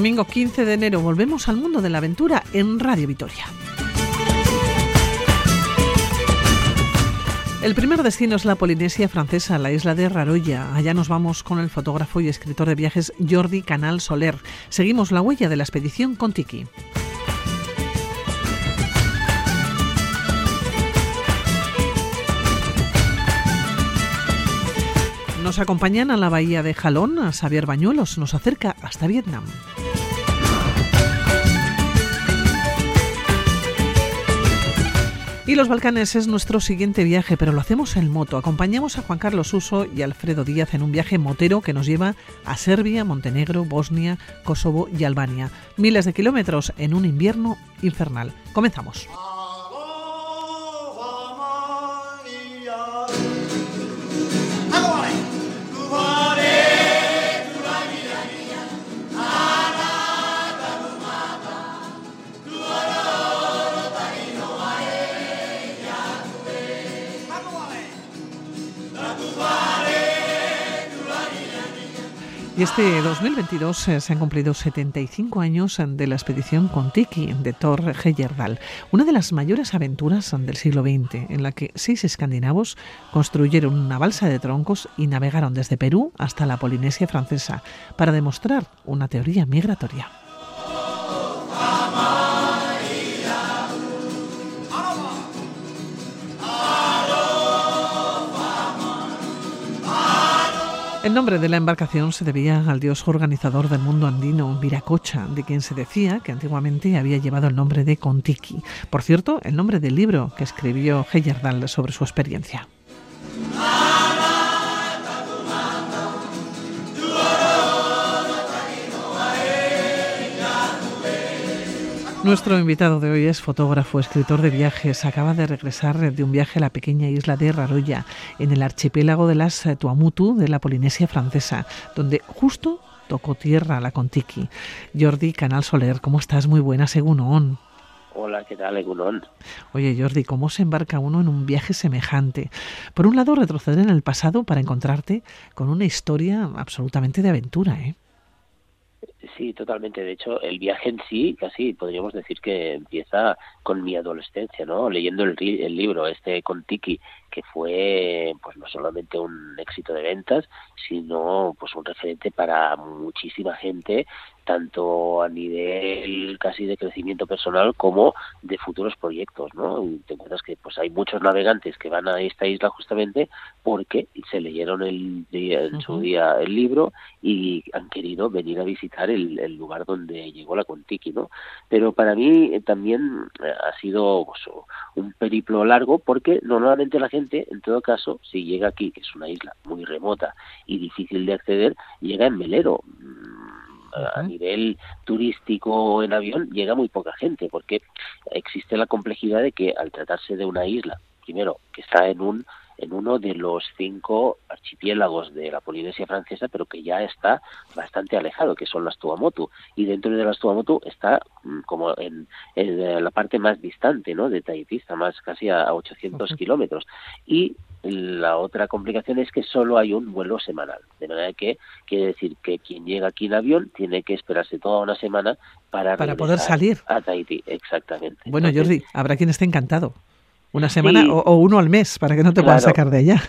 Domingo 15 de enero volvemos al mundo de la aventura en Radio Vitoria. El primer destino es la Polinesia francesa, la isla de Raroya. Allá nos vamos con el fotógrafo y escritor de viajes Jordi Canal Soler. Seguimos la huella de la expedición Contiki. Nos acompañan a la bahía de Jalón, a Xavier Bañuelos, nos acerca hasta Vietnam. Y los Balcanes es nuestro siguiente viaje, pero lo hacemos en moto. Acompañamos a Juan Carlos Uso y Alfredo Díaz en un viaje motero que nos lleva a Serbia, Montenegro, Bosnia, Kosovo y Albania. Miles de kilómetros en un invierno infernal. Comenzamos. Y este 2022 eh, se han cumplido 75 años de la expedición Contiki de Thor Heyerdahl, una de las mayores aventuras del siglo XX, en la que seis escandinavos construyeron una balsa de troncos y navegaron desde Perú hasta la Polinesia francesa para demostrar una teoría migratoria. El nombre de la embarcación se debía al dios organizador del mundo andino, Viracocha, de quien se decía que antiguamente había llevado el nombre de Contiki. Por cierto, el nombre del libro que escribió Heyerdahl sobre su experiencia. Nuestro invitado de hoy es fotógrafo, escritor de viajes. Acaba de regresar de un viaje a la pequeña isla de Raroya, en el archipiélago de las Tuamutu de la Polinesia francesa, donde justo tocó tierra la Contiki. Jordi Canal Soler, ¿cómo estás? Muy buena, según ON. Hola, ¿qué tal, Egunon? Oye, Jordi, ¿cómo se embarca uno en un viaje semejante? Por un lado, retroceder en el pasado para encontrarte con una historia absolutamente de aventura, ¿eh? Sí, totalmente. De hecho, el viaje en sí, casi podríamos decir que empieza con mi adolescencia, ¿no? Leyendo el, el libro este con Tiki, que fue pues no solamente un éxito de ventas, sino pues un referente para muchísima gente, tanto a nivel casi de crecimiento personal como de futuros proyectos, ¿no? Y te encuentras que pues hay muchos navegantes que van a esta isla justamente porque se leyeron el en su día el libro y han querido venir a visitar el, el lugar donde llegó la Contiki, ¿no? Pero para mí eh, también eh, ha sido pues, un periplo largo porque normalmente la gente en todo caso, si llega aquí, que es una isla muy remota y difícil de acceder, llega en velero. Mm, a nivel turístico en avión llega muy poca gente porque existe la complejidad de que al tratarse de una isla, primero que está en un en uno de los cinco archipiélagos de la Polinesia francesa, pero que ya está bastante alejado, que son las Tuamotu. Y dentro de las Tuamotu está mm, como en, la parte más distante ¿no? de Tahití, está más casi a 800 kilómetros. Y la otra complicación es que solo hay un vuelo semanal, de manera que quiere decir que quien llega aquí en avión tiene que esperarse toda una semana para, para poder salir a Tahití, exactamente. Bueno, Jordi, habrá quien esté encantado. Una semana o, uno al mes para que no te puedan sacar de allá.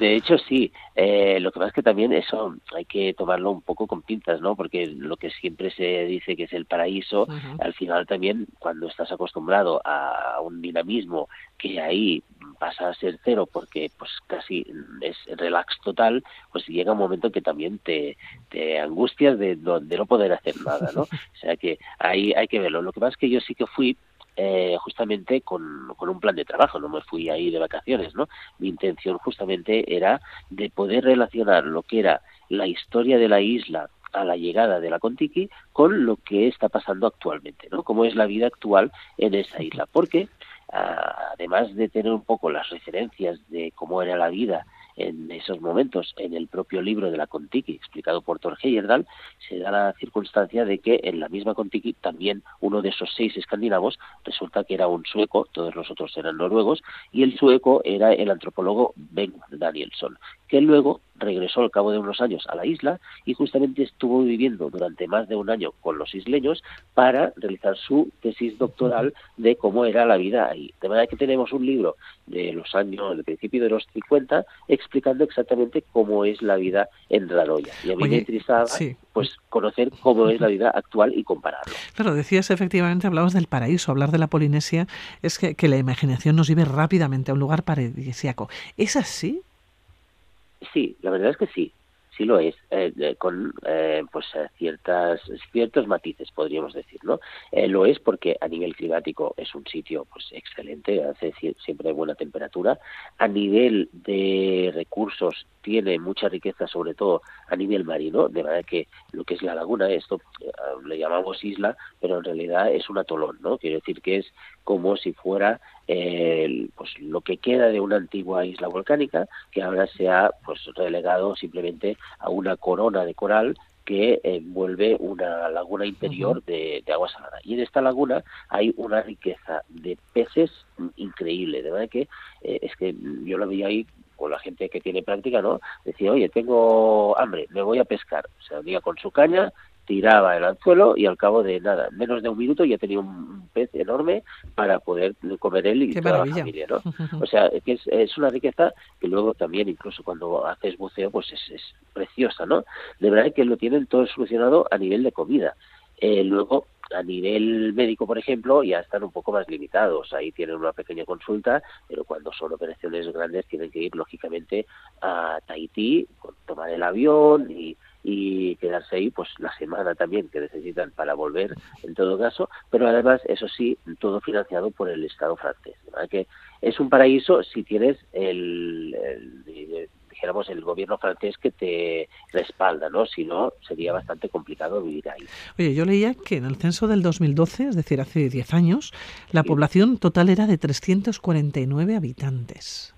De, hecho, sí. Eh, lo que pasa es que también eso hay que tomarlo un poco con pinzas, ¿no? Porque lo que siempre se dice que es el paraíso, al final también cuando estás acostumbrado a un dinamismo que ahí pasa a ser cero porque pues casi es relax total, pues llega un momento que también te, te angustias de, de no poder hacer nada, ¿no? O sea que ahí hay que verlo. Lo que pasa es que yo sí que fui eh, justamente con, con, un plan de trabajo, no me fui ahí de vacaciones, ¿no? Mi intención justamente era de poder relacionar lo que era la historia de la isla a la llegada de la Contiki con lo que está pasando actualmente, ¿no? Cómo es la vida actual en esa isla, porque ah, además de tener un poco las referencias de cómo era la vida en esos momentos en el propio libro de la Contiki, explicado por Thor Heyerdahl, se da la circunstancia de que en la misma Contiki también uno de esos seis escandinavos resulta que era un sueco, todos los otros eran noruegos, y el sueco era el antropólogo Ben Danielson, que luego regresó al cabo de unos años a la isla y justamente estuvo viviendo durante más de un año con los isleños para realizar su tesis doctoral de cómo era la vida ahí. De manera que tenemos un libro de los años, del principio de los 50, explicando exactamente cómo es la vida en Raroya. Y a mí me interesaba pues, conocer cómo es la vida actual y compararlo. Claro, decías efectivamente, hablabas del paraíso, hablar de la Polinesia es que, que la imaginación nos lleve rápidamente a un lugar paradisíaco. ¿Es así? Sí, la verdad es que sí sí lo es, eh, con eh, pues eh, ciertas ciertos matices podríamos decir, ¿no? lo es porque a nivel climático es un sitio pues excelente, hace siempre buena temperatura, a nivel de recursos tiene mucha riqueza, sobre todo a nivel marino, de manera que lo que es la laguna, esto le llamamos isla, pero en realidad es un atolón, ¿no? Quiere decir que es como si fuera pues lo que queda de una antigua isla volcánica que ahora se ha pues relegado simplemente a una corona de coral que envuelve una laguna interior de, agua salada. Y en esta laguna hay una riqueza de peces increíble, de verdad que eh, es que yo lo veía ahí con la gente que tiene práctica, ¿no? Decía, oye, tengo hambre, me voy a pescar. O sea, día con su caña tiraba el anzuelo y al cabo de nada, menos de un minuto ya tenía un pez enorme para poder comer él y toda la familia, ¿no? O sea, que es, una riqueza que luego también, incluso cuando haces buceo, pues es, preciosa, ¿no? De verdad que lo tienen todo solucionado a nivel de comida. Eh, luego, a nivel médico, por ejemplo, ya están un poco más limitados. Ahí tienen una pequeña consulta, pero cuando son operaciones grandes tienen que ir, lógicamente, a Tahití, tomar el avión y y quedarse ahí pues la semana también que necesitan para volver en todo caso, pero además eso sí, todo financiado por el Estado francés. que es un paraíso si tienes el, dijéramos el gobierno francés que te respalda, ¿no? Si no, sería bastante complicado vivir ahí. Oye, yo leía que en el censo del 2012, es decir, hace 10 años, la población total era de 349 habitantes.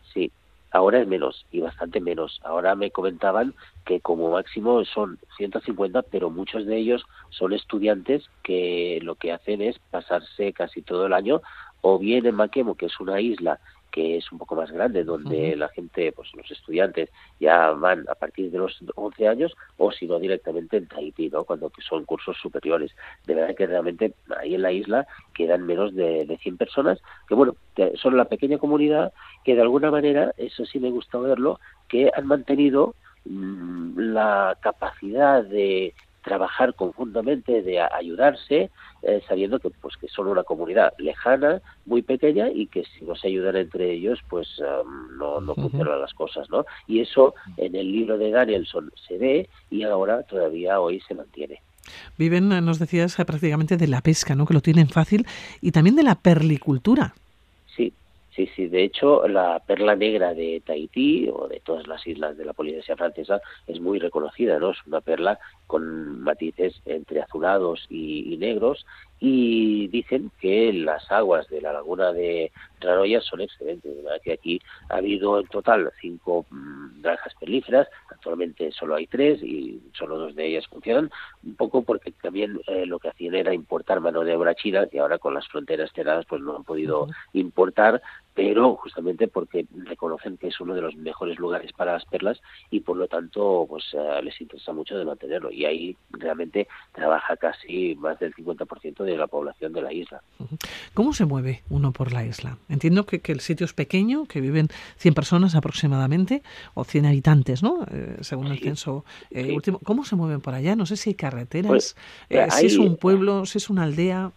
Ahora es menos y bastante menos. Ahora me comentaban que como máximo son 150, pero muchos de ellos son estudiantes que lo que hacen es pasarse casi todo el año o bien en Maquemo, que es una isla que es un poco más grande, donde la gente, pues los estudiantes ya van a partir de los 11 años, o si no directamente en Tahití, ¿no? cuando son cursos superiores. De verdad que realmente ahí en la isla quedan menos de, de 100 personas, que bueno, son la pequeña comunidad que de alguna manera, eso sí me gusta verlo, que han mantenido mm, la capacidad de trabajar conjuntamente, de ayudarse, eh, sabiendo que pues que son una comunidad lejana, muy pequeña y que si no se ayudan entre ellos, pues no, no funcionan las cosas, ¿no? Y eso en el libro de Danielson se ve y ahora todavía hoy se mantiene. Viven, nos decías, prácticamente de la pesca, ¿no? Que lo tienen fácil y también de la perlicultura. Sí, sí, de hecho la perla negra de Tahití o de todas las islas de la Polinesia francesa es muy reconocida, ¿no? Es una perla con matices entre azulados y, negros y dicen que las aguas de la laguna de Raroya son excelentes, que aquí ha habido en total cinco mm, granjas perlíferas, actualmente solo hay tres y solo dos de ellas funcionan, un poco porque también eh, lo que hacían era importar mano de obra china, y ahora con las fronteras cerradas pues no han podido importar, pero justamente porque reconocen que es uno de los mejores lugares para las perlas y por lo tanto pues eh, les interesa mucho de mantenerlo y ahí realmente trabaja casi más del 50% de la población de la isla. ¿Cómo se mueve uno por la isla? Entiendo que, el sitio es pequeño, que viven 100 personas aproximadamente o 100 habitantes, ¿no? Eh, según el censo eh, último. ¿Cómo se mueven por allá? No sé si hay carreteras, pues, si es un pueblo, si es una aldea.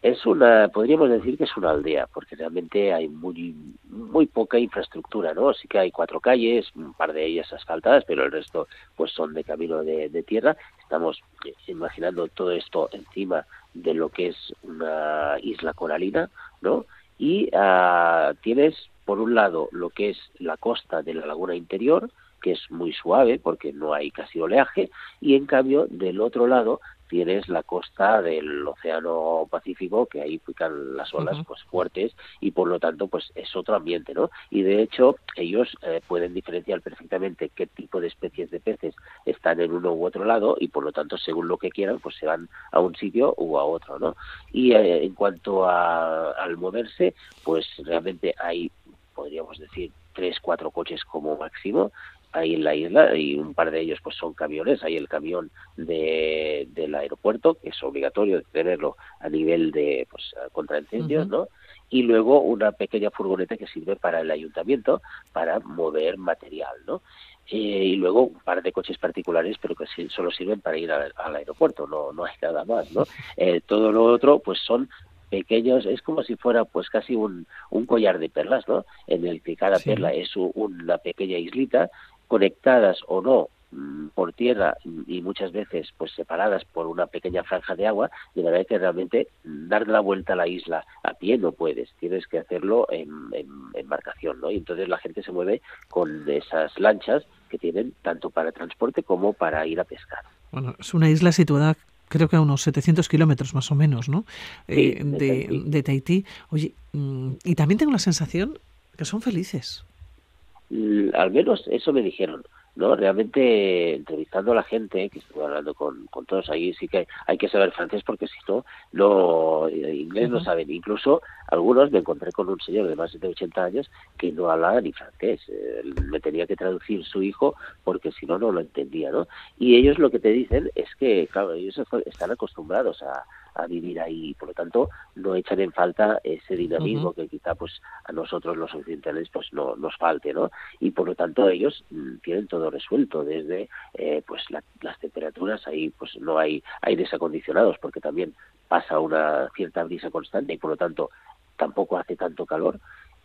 Es una, podríamos decir que es una aldea, porque realmente hay muy muy poca infraestructura, ¿no? Sí que hay cuatro calles, un par de ellas asfaltadas, pero el resto pues son de camino de, tierra. Estamos eh, imaginando todo esto encima de lo que es una isla coralina, ¿no? Y ah, tienes por un lado lo que es la costa de la laguna interior, que es muy suave porque no hay casi oleaje, y en cambio del otro lado tienes la costa del Océano Pacífico, que ahí pican las olas pues fuertes y por lo tanto pues es otro ambiente, ¿no? Y de hecho ellos eh, pueden diferenciar perfectamente qué tipo de especies de peces están en uno u otro lado y por lo tanto según lo que quieran pues se van a un sitio u a otro, ¿no? Y eh, en cuanto a, al moverse, pues realmente hay podríamos decir tres, cuatro coches como máximo ahí en la isla y un par de ellos pues son camiones. Hay el camión de, del aeropuerto que es obligatorio tenerlo a nivel de pues contra incendios no y luego una pequeña furgoneta que sirve para el ayuntamiento para mover material no eh, y luego un par de coches particulares pero que solo sirven para ir al, aeropuerto no no hay nada más no eh, todo lo otro pues son pequeños, es como si fuera pues casi un, un collar de perlas, ¿no? En el que cada perla es una pequeña islita conectadas o no mm, por tierra y muchas veces pues separadas por una pequeña franja de agua, de manera que realmente dar la vuelta a la isla a pie no puedes, tienes que hacerlo en, embarcación, ¿no? Y entonces la gente se mueve con esas lanchas que tienen tanto para transporte como para ir a pescar. Bueno, es una isla situada creo que a unos 700 kilómetros más o menos, ¿no? Eh, de, de, Tahití. Oye, mm, y también tengo la sensación que son felices al menos eso me dijeron. ¿no? Realmente entrevistando a la gente, que estuve hablando con, con todos ahí, sí que hay, que saber francés porque si no, no eh, inglés no saben. Incluso algunos me encontré con un señor de más de 80 años que no hablaba ni francés. me tenía que traducir su hijo porque si no, no lo entendía, ¿no? Y ellos lo que te dicen es que, claro, ellos están acostumbrados a, a vivir ahí. Por lo tanto no echan en falta ese dinamismo que quizá pues a nosotros los occidentales pues no nos falte no y por lo tanto ellos mm, tienen todo resuelto desde eh, pues las temperaturas. Ahí pues no hay aires acondicionados porque también pasa una cierta brisa constante y por lo tanto tampoco hace tanto calor.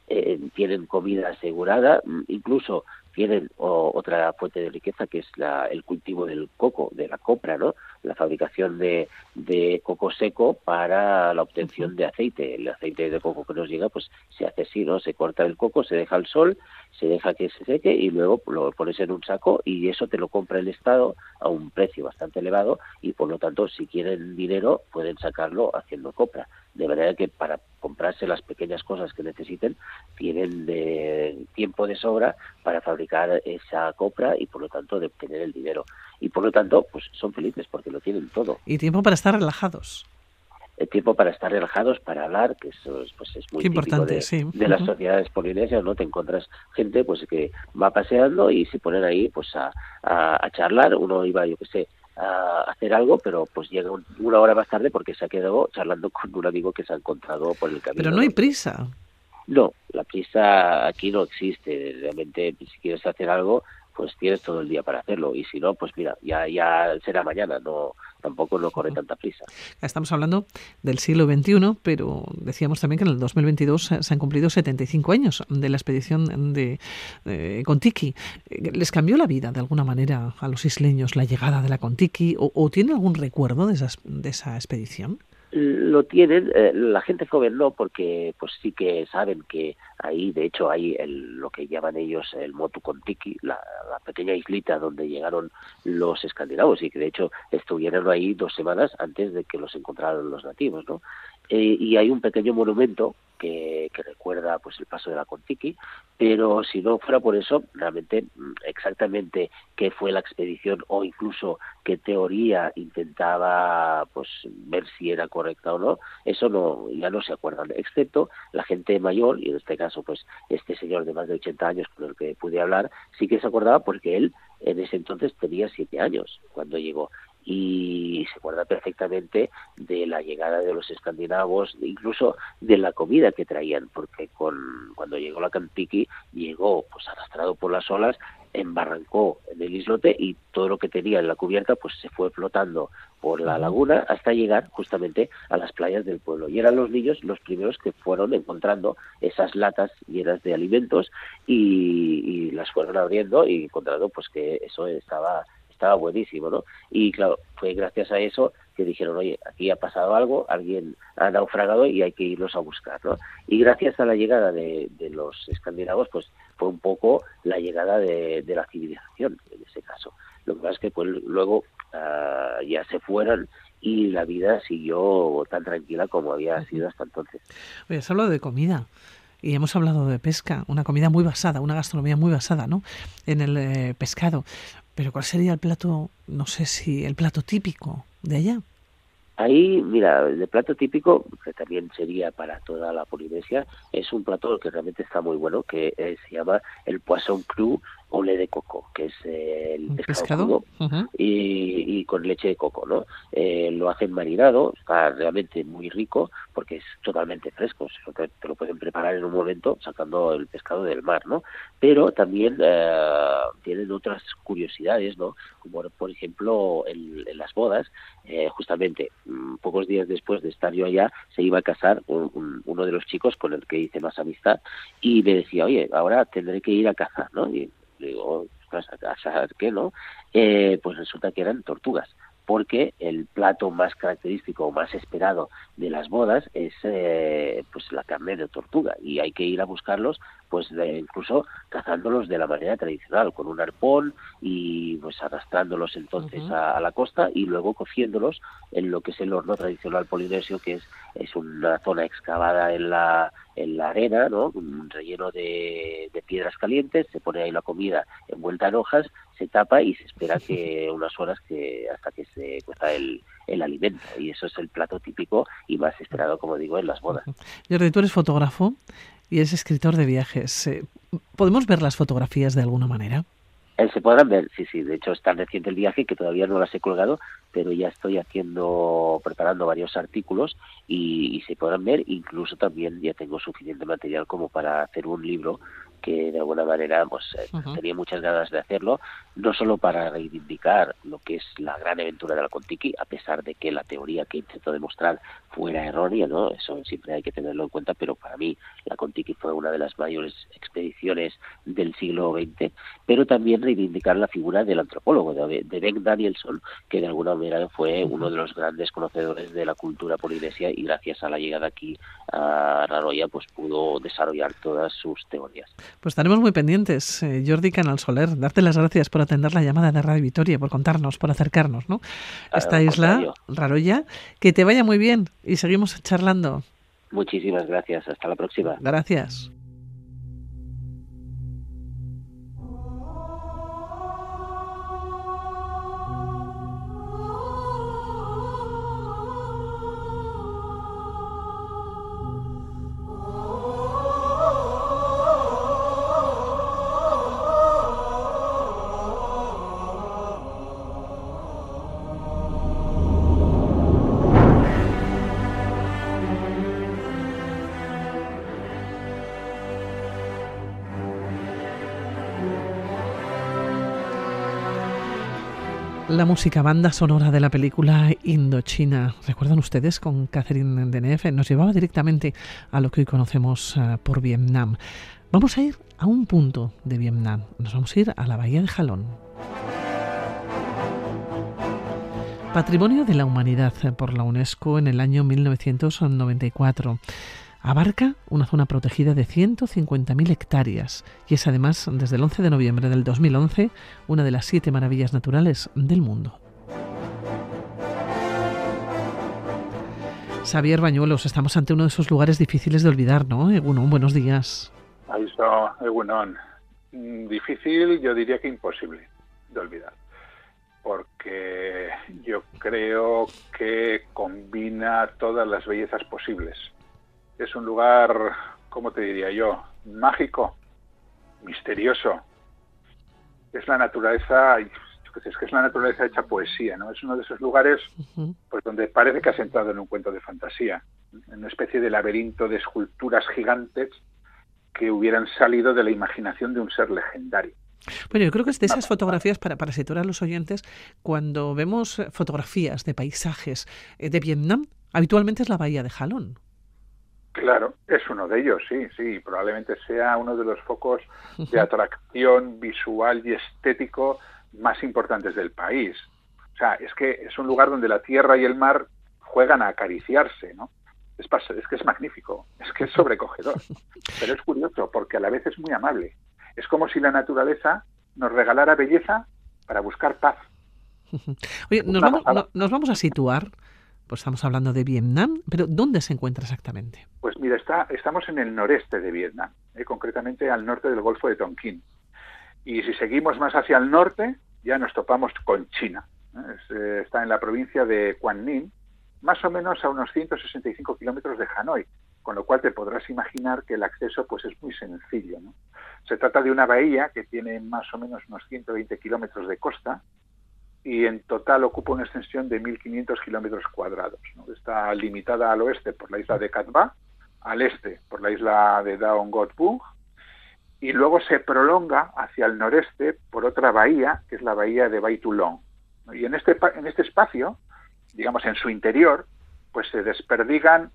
Eh, tienen comida asegurada, mm, incluso tienen otra fuente de riqueza que es la, el cultivo del coco, de la copra, ¿no? La fabricación de, de, coco seco para la obtención de aceite. El aceite de coco que nos llega, pues se hace así, ¿no? Se corta el coco, se deja al sol, se deja que se seque y luego lo pones en un saco y eso te lo compra el Estado a un precio bastante elevado y por lo tanto si quieren dinero pueden sacarlo haciendo copra de manera que para comprarse las pequeñas cosas que necesiten tienen de tiempo de sobra para fabricar esa copra y por lo tanto de obtener el dinero y por lo tanto pues son felices porque lo tienen todo y tiempo para estar relajados el tiempo para estar relajados, para hablar, que eso es, pues es muy importante, de, de las sociedades polinesias, ¿no? Te encuentras gente pues que va paseando y se ponen ahí pues a, a, a charlar, uno iba, yo qué sé, a hacer algo, pero pues llega una hora más tarde porque se ha quedado charlando con un amigo que se ha encontrado por el camino. Pero no hay prisa. No, la prisa aquí no existe. Realmente, si quieres hacer algo, pues tienes todo el día para hacerlo. Y si no, pues mira, ya, ya será mañana. No, tampoco no corre tanta prisa. Estamos hablando del siglo XXI, pero decíamos también que en el 2022 se han cumplido 75 años de la expedición de, de Contiki. ¿Les cambió la vida de alguna manera a los isleños la llegada de la Contiki o, o tiene algún recuerdo de, esas, de esa expedición? Lo tienen eh, la gente joven no porque pues sí que saben que ahí de hecho hay el, lo que llaman ellos el Motu Kontiki la, la, pequeña islita donde llegaron los escandinavos y que de hecho estuvieron ahí dos semanas antes de que los encontraran los nativos no eh, y hay un pequeño monumento que, que, recuerda pues el paso de la Contiki, pero si no fuera por eso, realmente mm, exactamente qué fue la expedición o incluso qué teoría intentaba pues ver si era correcta o no, eso no ya no se acuerdan, excepto la gente mayor y en este caso pues este señor de más de 80 años con el que pude hablar, sí que se acordaba porque él en ese entonces tenía siete años cuando llegó y se acuerda perfectamente de la llegada de los escandinavos, incluso de la comida que traían, porque con, cuando llegó la Cantiki llegó pues arrastrado por las olas, embarrancó en el islote y todo lo que tenía en la cubierta pues se fue flotando por la laguna hasta llegar justamente a las playas del pueblo. Y eran los niños los primeros que fueron encontrando esas latas llenas de alimentos y, y las fueron abriendo y encontrando pues que eso estaba estaba buenísimo, ¿no? Y claro, fue gracias a eso que dijeron, oye, aquí ha pasado algo, alguien ha naufragado y hay que irlos a buscar, ¿no? Y gracias a la llegada de, los escandinavos, pues fue un poco la llegada de, la civilización, en ese caso. Lo que pasa es que pues, luego ah, ya se fueron y la vida siguió tan tranquila como había sido hasta entonces. Oye, has hablado de comida y hemos hablado de pesca, una comida muy basada, una gastronomía muy basada ¿no? en el eh, pescado. Pero ¿cuál sería el plato, no sé si el plato típico de allá? Ahí, mira, el plato típico, que también sería para toda la Polinesia, es un plato que realmente está muy bueno, que eh, se llama el poisson cru ole de coco, que es el pescado, y, con leche de coco, ¿no? Eh, lo hacen marinado, está realmente muy rico porque es totalmente fresco, te, lo pueden preparar en un momento sacando el pescado del mar, ¿no? Pero también eh, tienen otras curiosidades, ¿no? Como por ejemplo en, las bodas, eh, justamente mm, pocos días después de estar yo allá, se iba a casar uno de los chicos con el que hice más amistad y me decía, oye, ahora tendré que ir a cazar, ¿no? Y digo, ¿a cazar qué, no? Eh, pues resulta que eran tortugas porque el plato más característico o más esperado de las bodas es eh, pues la carne de tortuga y hay que ir a buscarlos pues incluso cazándolos de la manera tradicional con un arpón y pues arrastrándolos entonces a, la costa y luego cociéndolos en lo que es el horno tradicional polinesio que es es una zona excavada en la en la arena, ¿no? Un relleno de, de piedras calientes, se pone ahí la comida envuelta en hojas se tapa y se espera que unas horas que hasta que se cuesta el, el alimento y eso es el plato típico y más esperado como digo en las bodas. Jordi, tú eres fotógrafo y eres escritor de viajes. Eh, ¿Podemos ver las fotografías de alguna manera? Eh, se podrán ver, sí, sí. De hecho, es tan reciente el viaje que todavía no las he colgado, pero ya estoy haciendo, preparando varios artículos y, y, se podrán ver. Incluso también ya tengo suficiente material como para hacer un libro que de alguna manera pues eh, tenía muchas ganas de hacerlo, no solo para reivindicar lo que es la gran aventura de la Contiki, a pesar de que la teoría que intento demostrar fuera errónea, ¿no? Eso siempre hay que tenerlo en cuenta, pero para mí la Contiki fue una de las mayores expediciones del siglo XX, pero también reivindicar la figura del antropólogo, de, Ben Danielson, que de alguna manera fue uno de los grandes conocedores de la cultura polinesia y gracias a la llegada aquí a Raroya pues pudo desarrollar todas sus teorías. Pues estaremos muy pendientes, eh, Jordi Canal Soler. Darte las gracias por atender la llamada de Radio Vitoria, por contarnos, por acercarnos, ¿no? Esta isla, Raroya. Que te vaya muy bien y seguimos charlando. Muchísimas gracias. Hasta la próxima. Gracias. La música banda sonora de la película Indochina. ¿Recuerdan ustedes con Catherine Deneuve? Nos llevaba directamente a lo que hoy conocemos eh, por Vietnam. Vamos a ir a un punto de Vietnam. Nos vamos a ir a la bahía de Jalón. Patrimonio de la Humanidad eh, por la UNESCO en el año 1994. Abarca una zona protegida de 150.000 hectáreas y es además, desde el 11 de noviembre del 2011, una de las siete maravillas naturales del mundo. Xavier Bañuelos, estamos ante uno de esos lugares difíciles de olvidar, ¿no? Egunon, buenos días. Ahí está, Egunon. Mm, difícil, yo diría que imposible de olvidar, porque yo creo que combina todas las bellezas posibles es un lugar, ¿cómo te diría yo? Mágico, misterioso. Es la naturaleza, es que es la naturaleza hecha poesía, ¿no? Es uno de esos lugares pues donde parece que has entrado en un cuento de fantasía, en una especie de laberinto de esculturas gigantes que hubieran salido de la imaginación de un ser legendario. Bueno, yo creo que es de esas fotografías, para, para situar a los oyentes, cuando vemos fotografías de paisajes eh, de Vietnam, habitualmente es la bahía de Jalón. Claro, es uno de ellos, sí, sí, probablemente sea uno de los focos de atracción visual y estético más importantes del país. O sea, es que es un lugar donde la tierra y el mar juegan a acariciarse, ¿no? Es, es que es magnífico, es que es sobrecogedor, pero es curioso porque a la vez es muy amable. Es como si la naturaleza nos regalara belleza para buscar paz. Oye, nos vamos, nos vamos a situar pues estamos hablando de Vietnam, pero ¿dónde se encuentra exactamente? Pues mira, está, estamos en el noreste de Vietnam, eh, concretamente al norte del Golfo de Tonkin. Y si seguimos más hacia el norte, ya nos topamos con China. ¿eh? Está en la provincia de Ninh, más o menos a unos 165 kilómetros de Hanoi, con lo cual te podrás imaginar que el acceso pues es muy sencillo. Se trata de una bahía que tiene más o menos unos 120 kilómetros de costa y en total ocupa una extensión de 1.500 kilómetros cuadrados. Está limitada al oeste por la isla de Katba, al este por la isla de Daon Bung y luego se prolonga hacia el noreste por otra bahía, que es la bahía de Baitulong. Y en este, en este espacio, digamos en su interior, pues se desperdigan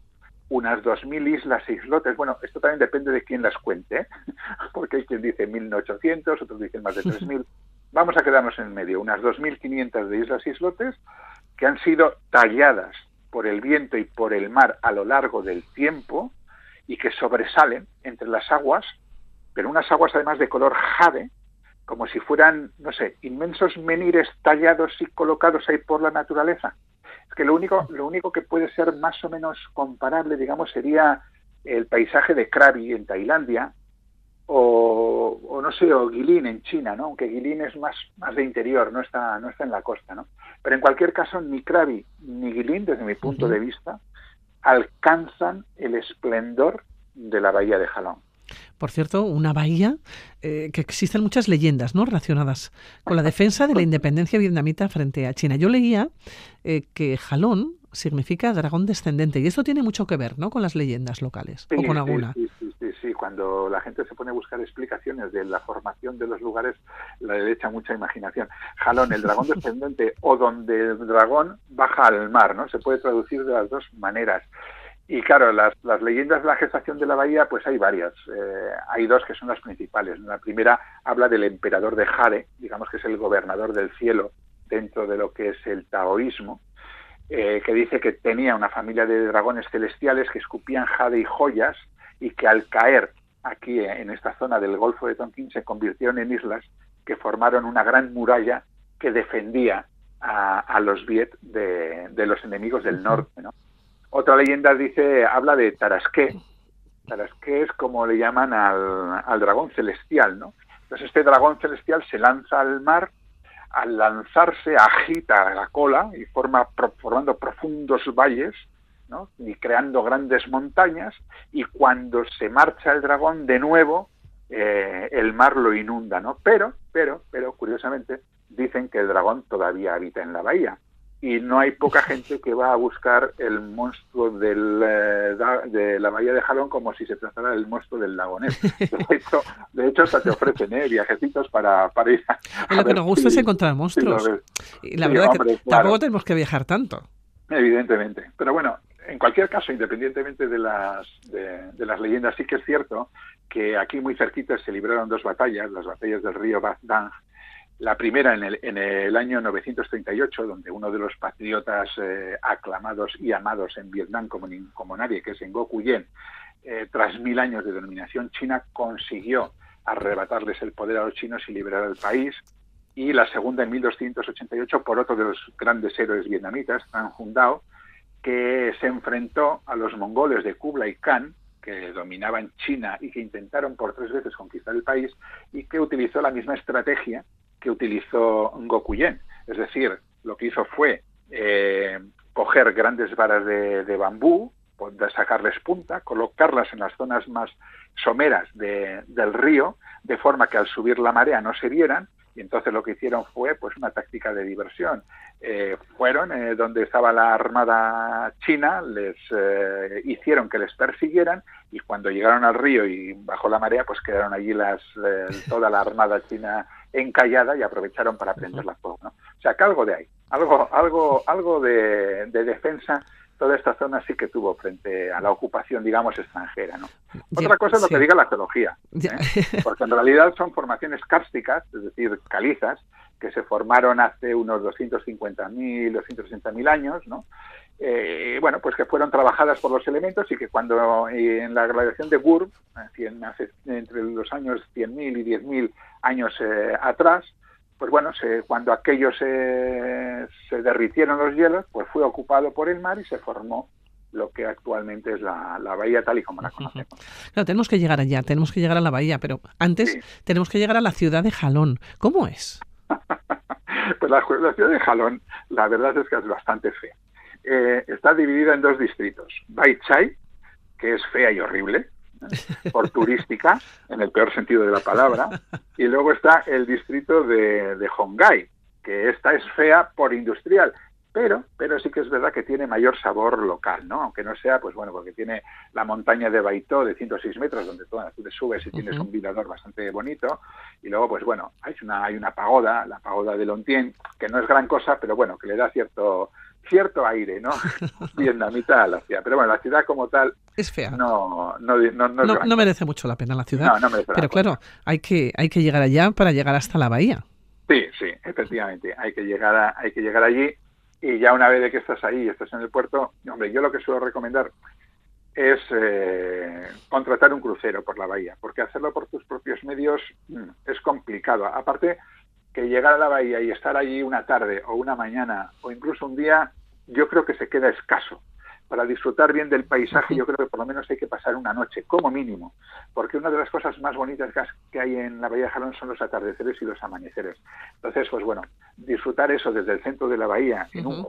unas 2.000 islas e islotes. Bueno, esto también depende de quién las cuente, ¿eh? porque hay quien dice 1.800, otros dicen más de 3.000. Vamos a quedarnos en medio, unas 2.500 de islas e islotes que han sido talladas por el viento y por el mar a lo largo del tiempo y que sobresalen entre las aguas, pero unas aguas además de color jade, como si fueran, no sé, inmensos menires tallados y colocados ahí por la naturaleza. Es que lo único, lo único que puede ser más o menos comparable, digamos, sería el paisaje de Krabi en Tailandia, o, no sé, o Guilin en China, ¿no? Aunque Guilin es más, más de interior, no está, no está en la costa, ¿no? Pero en cualquier caso, ni Krabi ni Guilin, desde mi punto de vista, alcanzan el esplendor de la bahía de Jalón. Por cierto, una bahía eh, que existen muchas leyendas ¿no? relacionadas con la defensa de la independencia vietnamita frente a China. Yo leía eh, que Jalón significa dragón descendente y esto tiene mucho que ver ¿no? con las leyendas locales o con alguna. Sí, sí, sí, cuando la gente se pone a buscar explicaciones de la formación de los lugares, le echa mucha imaginación. Jalón, el dragón descendente o donde el dragón baja al mar, ¿no? Se puede traducir de las dos maneras. Y claro, las, las, leyendas de la gestación de la bahía, pues hay varias. Eh, hay dos que son las principales. La primera habla del emperador de Jade, digamos que es el gobernador del cielo dentro de lo que es el taoísmo, eh, que dice que tenía una familia de dragones celestiales que escupían jade y joyas y que al caer aquí en esta zona del Golfo de Tonkin se convirtieron en islas que formaron una gran muralla que defendía a, los Viet de, de, los enemigos del norte. ¿no? Otra leyenda dice, habla de Tarasqué. Tarasqué es como le llaman al, al dragón celestial, ¿no? Entonces este dragón celestial se lanza al mar, al lanzarse agita la cola y forma formando profundos valles, ¿no? y creando grandes montañas, y cuando se marcha el dragón de nuevo, eh, el mar lo inunda, ¿no? Pero, pero, pero, curiosamente, dicen que el dragón todavía habita en la bahía y no hay poca gente que va a buscar el monstruo del, eh, de la bahía de Jalón como si se tratara del monstruo del lago De hecho, de hecho hasta te ofrecen ¿eh? viajecitos para, para ir a, Lo que nos gusta es encontrar monstruos. y la verdad es que tampoco tenemos que viajar tanto. Evidentemente. Pero bueno, en cualquier caso, independientemente de las, de, de, las leyendas, sí que es cierto que aquí muy cerquita se libraron dos batallas, las batallas del río Bac Dang la primera en el, en el año 938, donde uno de los patriotas eh, aclamados y amados en Vietnam como, nadie, que es Ngoc Yen, eh, tras mil años de dominación china, consiguió arrebatarles el poder a los chinos y liberar el país. Y la segunda en 1288 por otro de los grandes héroes vietnamitas, Tan Hun Dao, que se enfrentó a los mongoles de Kublai Khan, que dominaban China y que intentaron por tres veces conquistar el país y que utilizó la misma estrategia que utilizó Gokuyen. Es decir, lo que hizo fue eh, coger grandes varas de, bambú, de sacarles punta, colocarlas en las zonas más someras del río, de forma que al subir la marea no se vieran, y entonces lo que hicieron fue pues una táctica de diversión. Eh, fueron eh, donde estaba la armada china, les hicieron que les persiguieran y cuando llegaron al río y bajo la marea, pues quedaron allí las toda la armada china encallada y aprovecharon para prender la fuego. ¿no? O sea, que algo de ahí, algo, algo, algo de, defensa toda esta zona sí que tuvo frente a la ocupación, digamos, extranjera. ¿no? Otra cosa es lo que diga la geología, ¿eh? porque en realidad son formaciones kársticas, es decir, calizas, que se formaron hace unos 250.000, 260.000 años, ¿no? Eh, bueno, pues que fueron trabajadas por los elementos y que cuando eh, en la gladiación de Burr, entre los años 100.000 y 10.000 años eh, atrás, pues bueno, se, cuando aquellos se, se derritieron los hielos, pues fue ocupado por el mar y se formó lo que actualmente es la, bahía tal y como la conocemos. Claro, tenemos que llegar allá, tenemos que llegar a la bahía, pero antes tenemos que llegar a la ciudad de Jalón. ¿Cómo es? pues la, la, ciudad de Jalón, la verdad es que es bastante fea. Eh, está dividida en dos distritos. Bai Chai, que es fea y horrible, por turística, en el peor sentido de la palabra, y luego está el distrito de, de Hongai, que esta es fea por industrial, pero, pero sí que es verdad que tiene mayor sabor local, ¿no? Aunque no sea, pues bueno, porque tiene la montaña de Baitó de 106 metros, donde tú, te subes y tienes un mirador bastante bonito, y luego, pues bueno, hay una, hay una pagoda, la pagoda de Lontien, que no es gran cosa, pero bueno, que le da cierto cierto aire, ¿no? Vietnamita a la ciudad. Pero bueno, la ciudad como tal... Es fea. No, no, no, no, no, merece mucho la pena la ciudad. No, no merece Pero claro, hay que, hay que llegar allá para llegar hasta la bahía. Sí, sí, efectivamente. Hay que llegar, a, hay que llegar allí y ya una vez de que estás ahí estás en el puerto, hombre, yo lo que suelo recomendar es eh, contratar un crucero por la bahía, porque hacerlo por tus propios medios mm, es complicado. Aparte que llegar a la bahía y estar allí una tarde o una mañana o incluso un día, yo creo que se queda escaso para disfrutar bien del paisaje, yo creo que por lo menos hay que pasar una noche, como mínimo, porque una de las cosas más bonitas que hay en la Bahía de Jalón son los atardeceres y los amaneceres. Entonces, pues bueno, disfrutar eso desde el centro de la bahía, en un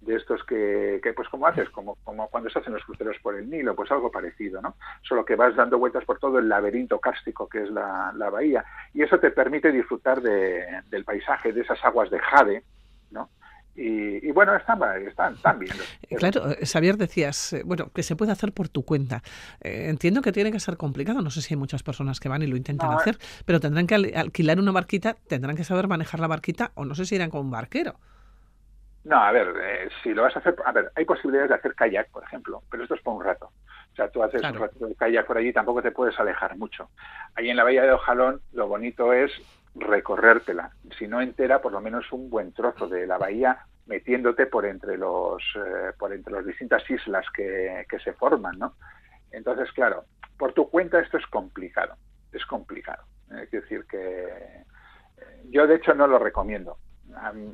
de estos que, que, pues como haces, como, como cuando se hacen los cruceros por el Nilo, pues algo parecido, ¿no? Solo que vas dando vueltas por todo el laberinto kárstico que es la, la bahía, y eso te permite disfrutar de, del paisaje, de esas aguas de jade, ¿no? Y, bueno, están, están. Eh, claro, eh, Xavier, decías, eh, bueno, que se puede hacer por tu cuenta. entiendo que tiene que ser complicado, no sé si hay muchas personas que van y lo intentan hacer, pero tendrán que alquilar una barquita, tendrán que saber manejar la barquita o no sé si irán con un barquero. No, a ver, si lo vas a hacer, a ver, hay posibilidades de hacer kayak, por ejemplo, pero esto es por un rato. O sea, tú haces un rato de kayak por allí, tampoco te puedes alejar mucho. Ahí en la bahía de Ojalón, lo bonito es recorrértela, si no entera, por lo menos un buen trozo de la bahía metiéndote por entre los eh, por entre las distintas islas que, que se forman, ¿no? Entonces, claro, por tu cuenta esto es complicado, es complicado. Es decir, que eh, yo de hecho no lo recomiendo. A mí,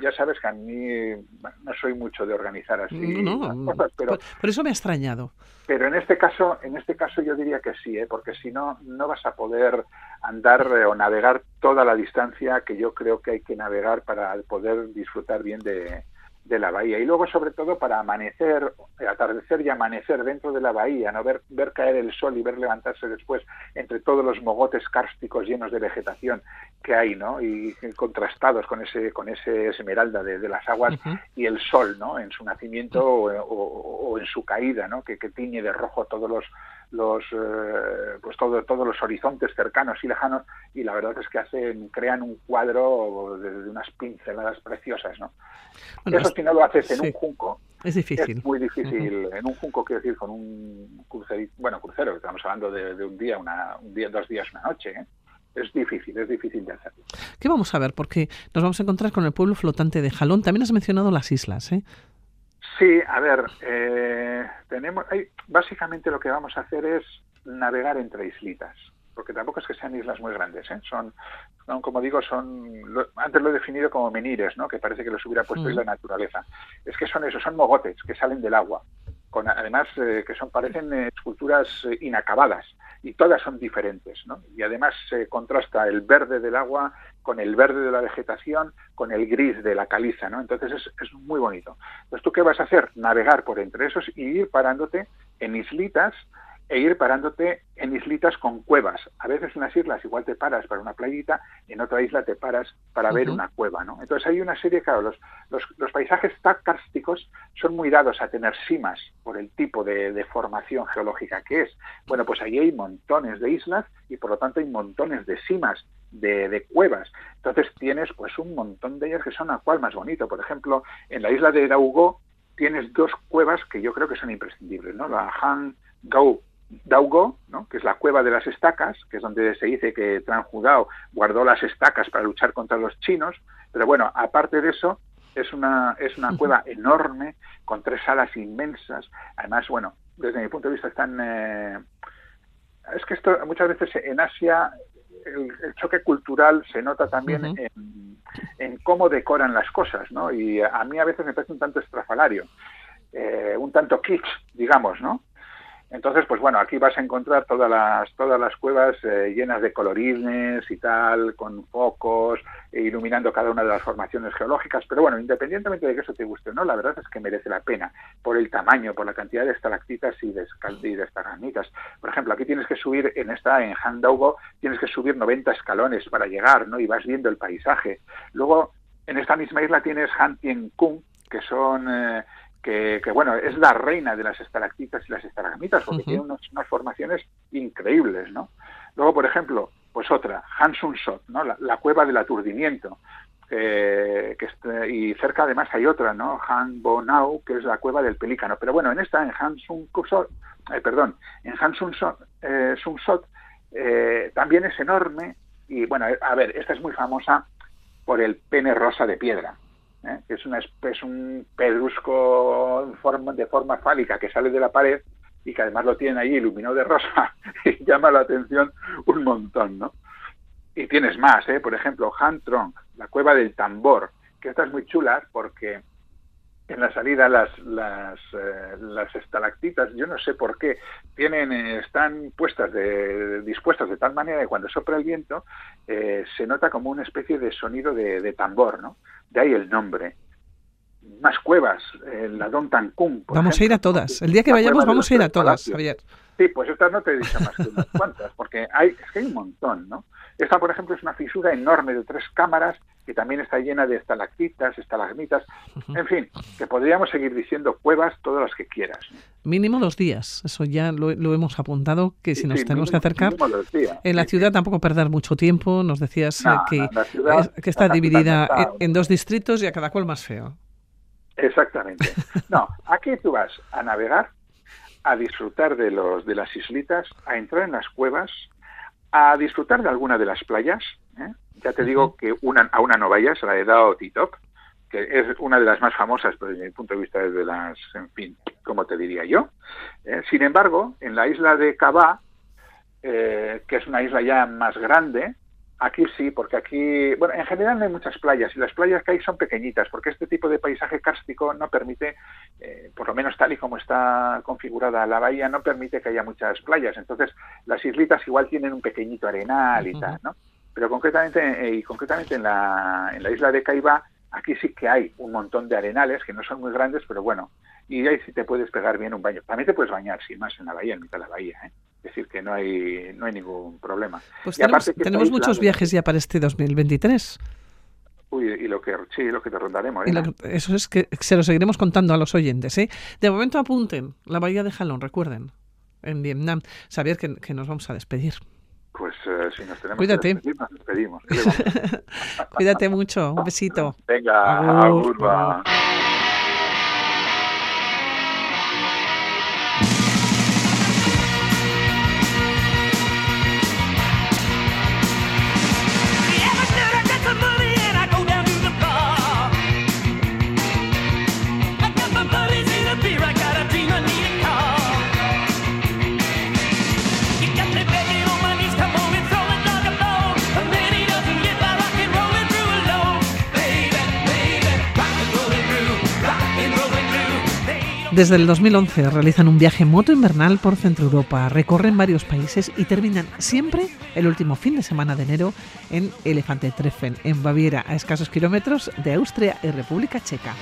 ya, sabes que a mí no soy mucho de organizar así cosas, pero por, eso me ha extrañado. Pero en este caso, en este caso yo diría que sí, ¿eh? porque si no no vas a poder andar o navegar toda la distancia que yo creo que hay que navegar para poder disfrutar bien de, de la bahía y luego sobre todo para amanecer, atardecer y amanecer dentro de la bahía, no ver, ver caer el sol y ver levantarse después entre todos los mogotes cársticos llenos de vegetación que hay, ¿no? Y contrastados con ese con ese esmeralda de, las aguas y el sol, ¿no? En su nacimiento o, en su caída, ¿no? Que, que tiñe de rojo todos los los eh, pues todo, todos los horizontes cercanos y lejanos y la verdad es que hacen crean un cuadro de, unas pinceladas preciosas no eso si no lo haces en un junco es difícil es muy difícil en un junco quiero decir con un crucero bueno crucero estamos hablando de, un día una un día dos días una noche ¿eh? es difícil, es difícil de hacerlo. ¿Qué vamos a ver? Porque nos vamos a encontrar con el pueblo flotante de Jalón. También has mencionado las islas, ¿eh? Sí, a ver, eh, tenemos, básicamente lo que vamos a hacer es navegar entre islitas, porque tampoco es que sean islas muy grandes, ¿eh? son, como digo, son, antes lo he definido como menires, ¿no? que parece que los hubiera puesto en la naturaleza. Es que son eso, son mogotes que salen del agua, con además eh, que son parecen esculturas inacabadas y todas son diferentes, ¿no? Y además se contrasta el verde del agua con el verde de la vegetación, con el gris de la caliza, ¿no? Entonces es, es muy bonito. Entonces, ¿tú qué vas a hacer? Navegar por entre esos y ir parándote en islitas e ir parándote en islitas con cuevas. A veces en las islas igual te paras para una playita, en otra isla te paras para ver una cueva, ¿no? Entonces hay una serie, claro, los, los, los paisajes cársticos son muy dados a tener simas por el tipo de, de, formación geológica que es. Bueno, pues ahí hay montones de islas y por lo tanto hay montones de simas de, de, cuevas. Entonces tienes pues un montón de ellas que son a cual más bonito. Por ejemplo, en la isla de Daugo tienes dos cuevas que yo creo que son imprescindibles, ¿no? La Han Gao Daugo, ¿no? que es la cueva de las estacas, que es donde se dice que Tranjudao guardó las estacas para luchar contra los chinos, pero bueno, aparte de eso, es una, es una cueva enorme, con tres salas inmensas, además, bueno, desde mi punto de vista están... Eh, es que esto muchas veces en Asia el, choque cultural se nota también en, en, cómo decoran las cosas, ¿no? Y a mí a veces me parece un tanto estrafalario, eh, un tanto kitsch, digamos, ¿no? Entonces, pues bueno, aquí vas a encontrar todas las, todas las cuevas eh, llenas de colorines y tal, con focos, e iluminando cada una de las formaciones geológicas. Pero bueno, independientemente de que eso te guste o no, la verdad es que merece la pena por el tamaño, por la cantidad de estalactitas y de, y de estalagmitas. Por ejemplo, aquí tienes que subir, en esta, en Handaugo, tienes que subir 90 escalones para llegar, ¿no? Y vas viendo el paisaje. Luego, en esta misma isla tienes Han Tien Kung, que son... Eh, que, bueno, es la reina de las estalactitas y las estalagmitas, porque tiene unas, formaciones increíbles, ¿no? Luego, por ejemplo, pues otra, Hansun Sot, ¿no? La, cueva del aturdimiento, que y cerca además hay otra, ¿no? Han Bonau, que es la cueva del pelícano. Pero bueno, en esta, en Hansun eh, perdón, en Hansun eh, eh, también es enorme y bueno, a ver, esta es muy famosa por el pene rosa de piedra, ¿eh? es, una, es un pedrusco de forma fálica que sale de la pared y que además lo tienen ahí iluminado de rosa y llama la atención un montón, ¿no? Y tienes más, ¿eh? Por ejemplo, Han Trong, la cueva del tambor, que esta es muy chula porque en la salida las, las, eh, las estalactitas, yo no sé por qué, tienen, eh, están puestas de, dispuestas de tal manera que cuando sopla el viento eh, se nota como una especie de sonido de, tambor, ¿no? De ahí el nombre. Más cuevas, la Don Tancún. Vamos a ir a todas. El día que vayamos vamos a ir a todas, Javier. Sí, pues estas no te he dicho más que unas cuantas, porque hay, es que hay un montón, ¿no? Esta, por ejemplo, es una fisura enorme de tres cámaras que también está llena de estalactitas, estalagmitas, en fin, que podríamos seguir diciendo cuevas todas las que quieras. Mínimo dos días, eso ya lo, hemos apuntado, que si nos tenemos que acercar. En la ciudad tampoco perder mucho tiempo, nos decías eh, que, que está dividida en, dos distritos y a cada cual más feo. Exactamente. No, aquí tú vas a navegar, a disfrutar de, los, de las islitas, a entrar en las cuevas, a disfrutar de alguna de las playas. ¿eh? Ya te digo que una, a una no vayas, la de Dao Titop, que es una de las más famosas desde mi punto de vista desde las, en fin, como te diría yo. ¿eh? sin embargo, en la isla de Cabá, eh, que es una isla ya más grande, Aquí sí, porque aquí, bueno, en general no hay muchas playas y las playas que hay son pequeñitas, porque este tipo de paisaje kárstico no permite, eh, por lo menos tal y como está configurada la bahía, no permite que haya muchas playas. Entonces, las islitas igual tienen un pequeñito arenal y tal, ¿no? Pero concretamente, eh, y concretamente en la, en la isla de Caiba, aquí sí que hay un montón de arenales que no son muy grandes, pero bueno, y ahí sí te puedes pegar bien un baño. También te puedes bañar, sin más, en la bahía, en mitad de la bahía, ¿eh? Es decir, que no hay, no hay ningún problema. Pues tenemos, muchos viajes ya para este 2023. Uy, y lo que, sí, lo que te rondaremos. eso es que se lo seguiremos contando a los oyentes. ¿eh? De momento apunten la bahía de Jalón, recuerden, en Vietnam. Saber que, que nos vamos a despedir. Pues eh, si nos tenemos Cuídate. que despedir, nos despedimos. Cuídate mucho. Un besito. Venga, agur, Desde el 2011 realizan un viaje moto invernal por Centro Europa, recorren varios países y terminan siempre el último fin de semana de enero en Elefante Treffen, en Baviera, a escasos kilómetros de Austria y República Checa.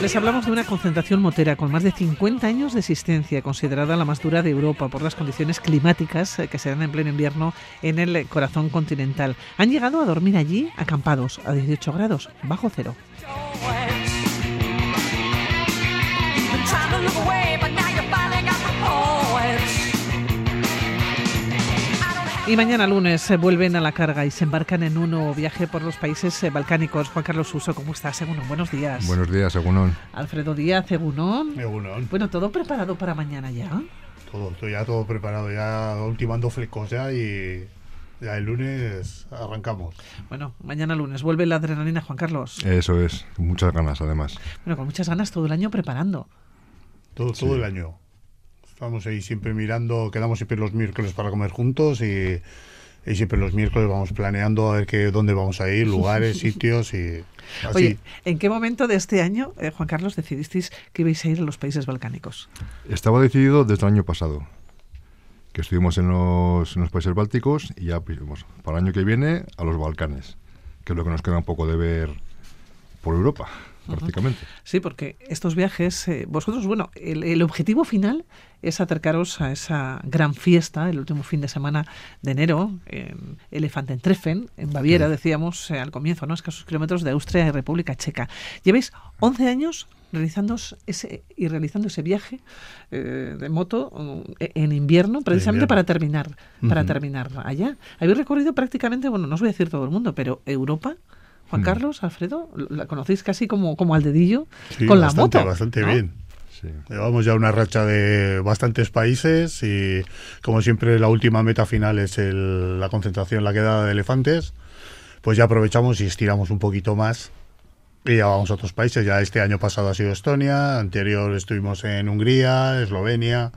Les hablamos de una concentración motera con más de 50 años de existencia, considerada la más dura de Europa por las condiciones climáticas eh, que se dan en pleno invierno en el corazón continental. Han llegado a dormir allí acampados a 18 grados bajo cero. Y mañana lunes se vuelven a la carga y se embarcan en un nuevo viaje por los países eh, balcánicos. Juan Carlos Uso, ¿cómo estás? Según buenos días. Buenos días, Egunon. Alfredo Díaz, Egunon. Egunon. Bueno, ¿todo preparado para mañana ya? Todo, todo ya todo preparado, ya ultimando flecos ya y ya el lunes arrancamos. Bueno, mañana lunes vuelve la adrenalina, Juan Carlos. Eso es, muchas ganas además. Bueno, con muchas ganas todo el año preparando. Todo, todo el año. Estamos ahí siempre mirando, quedamos siempre los miércoles para comer juntos y, Y siempre los miércoles vamos planeando a ver qué, dónde vamos a ir, lugares, sitios y así. Oye, ¿en qué momento de este año, eh, Juan Carlos, decidisteis que ibais a ir a los países balcánicos? Estaba decidido desde el año pasado, que estuvimos en los, en los países bálticos y ya pues, para el año que viene a los Balcanes, que es lo que nos queda un poco de ver por Europa prácticamente. Sí, porque estos viajes, eh, vosotros, bueno, el, el, objetivo final es acercaros a esa gran fiesta, el último fin de semana de enero, en Elefantentreffen, en Baviera, sí. decíamos eh, al comienzo, ¿no? escasos kilómetros de Austria y República Checa. Lleváis 11 años realizando ese y realizando ese viaje eh, de moto eh, en invierno precisamente para terminar para uh -huh. terminar allá habéis recorrido prácticamente bueno no os voy a decir todo el mundo pero Europa Juan Carlos, Alfredo, la conocéis casi como, como al dedillo sí, con bastante, la moto. Bastante ¿no? bien. Sí. Llevamos ya una racha de bastantes países y como siempre la última meta final es el, la concentración, la quedada de elefantes, pues ya aprovechamos y estiramos un poquito más y ya vamos a otros países. Ya este año pasado ha sido Estonia, anterior estuvimos en Hungría, Eslovenia,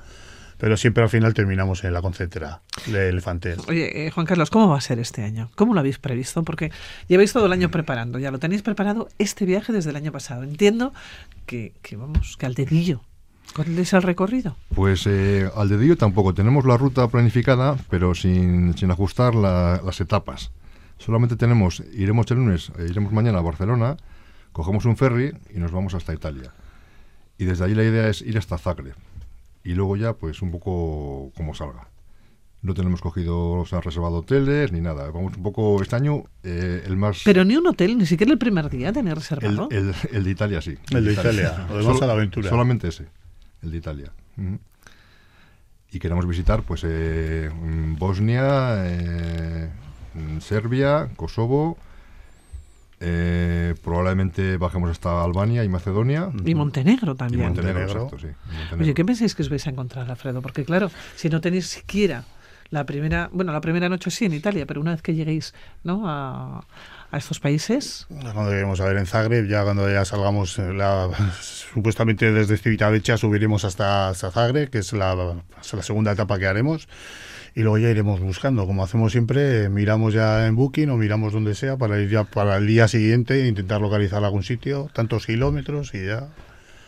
pero siempre al final terminamos en la concentra de elefantes. Oye, eh, Juan Carlos, ¿cómo va a ser este año? ¿Cómo lo habéis previsto? Porque lleváis todo el año preparando, ya lo tenéis preparado este viaje desde el año pasado. Entiendo que, que vamos, que al dedillo. ¿Cuál es el recorrido? Pues eh, al dedillo tampoco. Tenemos la ruta planificada, pero sin, sin ajustar la, las etapas. Solamente tenemos, iremos el lunes, eh, iremos mañana a Barcelona, cogemos un ferry y nos vamos hasta Italia. Y desde ahí la idea es ir hasta Zagreb y luego ya pues un poco como salga. No tenemos cogido, o sea, reservado hoteles ni nada. Vamos un poco este año eh, el más... Pero ni un hotel, ni siquiera el primer día tener reservado. El, el, el, de Italia sí. El de Italia, lo demás a la aventura. Solamente ese, el de Italia. Uh -huh. Y queremos visitar pues eh, Bosnia, eh, Serbia, Kosovo, eh, probablemente bajemos hasta Albania y Macedonia. Y Montenegro también. Y Montenegro, exacto, sí. Montenegro. Oye, ¿qué pensáis que os vais a encontrar, Alfredo? Porque claro, si no tenéis siquiera la primera, bueno, la primera noche sí en Italia, pero una vez que lleguéis, ¿no? A, a estos países. Cuando lleguemos a ver en Zagreb, ya cuando ya salgamos, la, supuestamente desde Civitavecha subiremos hasta, hasta Zagreb, que es la, la segunda etapa que haremos y luego ya iremos buscando. Como hacemos siempre, miramos ya en Booking o miramos donde sea para ir ya para el día siguiente e intentar localizar algún sitio, tantos kilómetros y ya.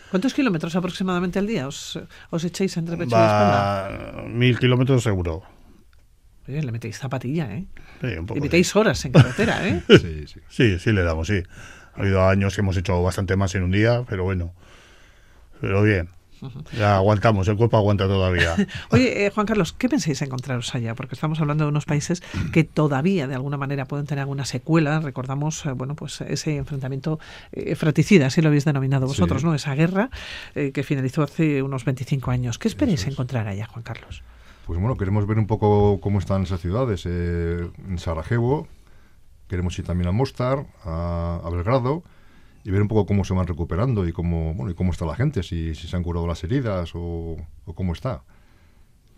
¿Cuántos kilómetros aproximadamente al día os, os echáis entre pecho Va, y espalda? Mil kilómetros seguro. Oye, le metéis zapatilla, ¿eh? Sí, un poco y metéis sí. horas en carretera, ¿eh? sí, sí. sí, sí, le damos, sí. Ha habido años que hemos hecho bastante más en un día, pero bueno. Pero bien. Ya aguantamos, el cuerpo aguanta todavía. Oye, eh, Juan Carlos, ¿qué pensáis encontraros allá? Porque estamos hablando de unos países que todavía de alguna manera pueden tener alguna secuela. Recordamos, eh, bueno, pues ese enfrentamiento eh, fratricida, así lo habéis denominado vosotros, sí. ¿no? Esa guerra que finalizó hace unos 25 años. ¿Qué esperáis es. encontrar allá, Juan Carlos? Pues bueno, queremos ver un poco cómo están esas ciudades. Eh, en Sarajevo, queremos ir también a Mostar, a, a Belgrado y ver un poco cómo se van recuperando y cómo bueno y cómo está la gente, si, si se han curado las heridas o, o, cómo está.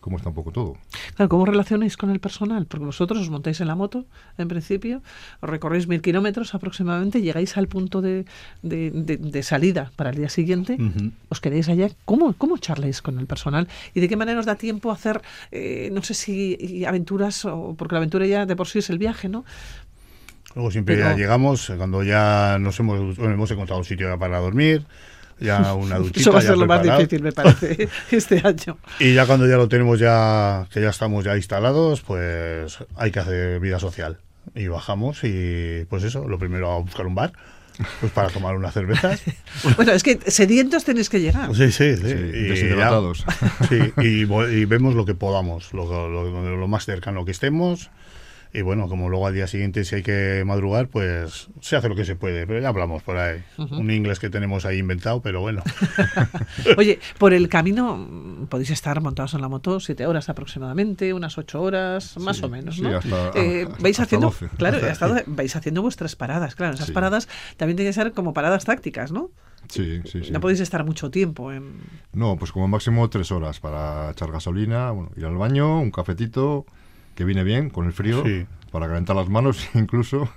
Cómo está un poco todo. Claro, ¿cómo relacionáis con el personal? Porque vosotros os montáis en la moto, en principio, os recorréis mil kilómetros aproximadamente, llegáis al punto de, de, de, de, salida para el día siguiente, uh -huh. os quedáis allá. ¿Cómo, ¿Cómo charláis con el personal? ¿Y de qué manera os da tiempo a hacer, eh, no sé si aventuras, o, porque la aventura ya de por sí es el viaje, ¿no? Luego siempre Pero... ya llegamos, cuando ya nos hemos, bueno, hemos encontrado un sitio para dormir, ya una duchita. Eso va a ser lo preparado. más difícil, me parece, este año. Y ya cuando ya lo tenemos ya, que ya estamos ya instalados, pues hay que hacer vida social. Y bajamos y pues eso, lo primero a buscar un bar. Pues para tomar unas cervezas. bueno, es que sedientos tenéis que llegar. Sí, sí, sí. sí y deshidratados. Ya, sí, y, y, vemos lo que podamos, lo, lo, lo más cercano que estemos y bueno, como luego al día siguiente si hay que madrugar, pues se hace lo que se puede, pero ya hablamos por ahí. Uh -huh. Un inglés que tenemos ahí inventado, pero bueno. Oye, por el camino mm, podéis estar montados en la moto siete horas aproximadamente, unas ocho horas, más sí, o menos, ¿no? Sí, hasta, eh, hasta, vais hasta haciendo, 12. claro, hasta, vais haciendo vuestras paradas, claro, esas sí. paradas también tienen que ser como paradas tácticas, ¿no? Sí, sí, sí. No podéis estar mucho tiempo en... No, pues como máximo tres horas para echar gasolina, bueno, ir al baño, un cafetito, que viene bien con el frío, sí. para calentar las manos incluso.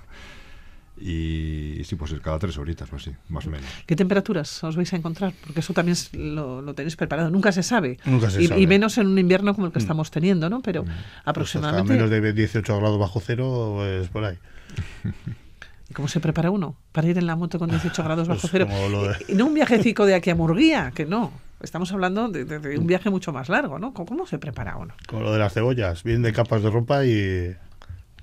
Y sí, pues cada tres horitas, pues sí, más o menos. ¿Qué temperaturas os vais a encontrar? Porque eso también es- lo, lo tenéis preparado. Nunca se sabe. Nunca se y, sabe. y menos en un invierno como el que Mm. estamos teniendo, ¿no? Pero Pues hasta aproximadamente... menos de 18 grados bajo cero, pues por ahí. ¿Y cómo se prepara uno para ir en la moto con 18 grados bajo Pues cero? de- Y no un viajecico de aquí a Murguía, que no. Estamos hablando de, de- de un viaje mucho más largo, ¿no? ¿Cómo, cómo se prepara uno? Como lo de las cebollas, vienen de capas de ropa y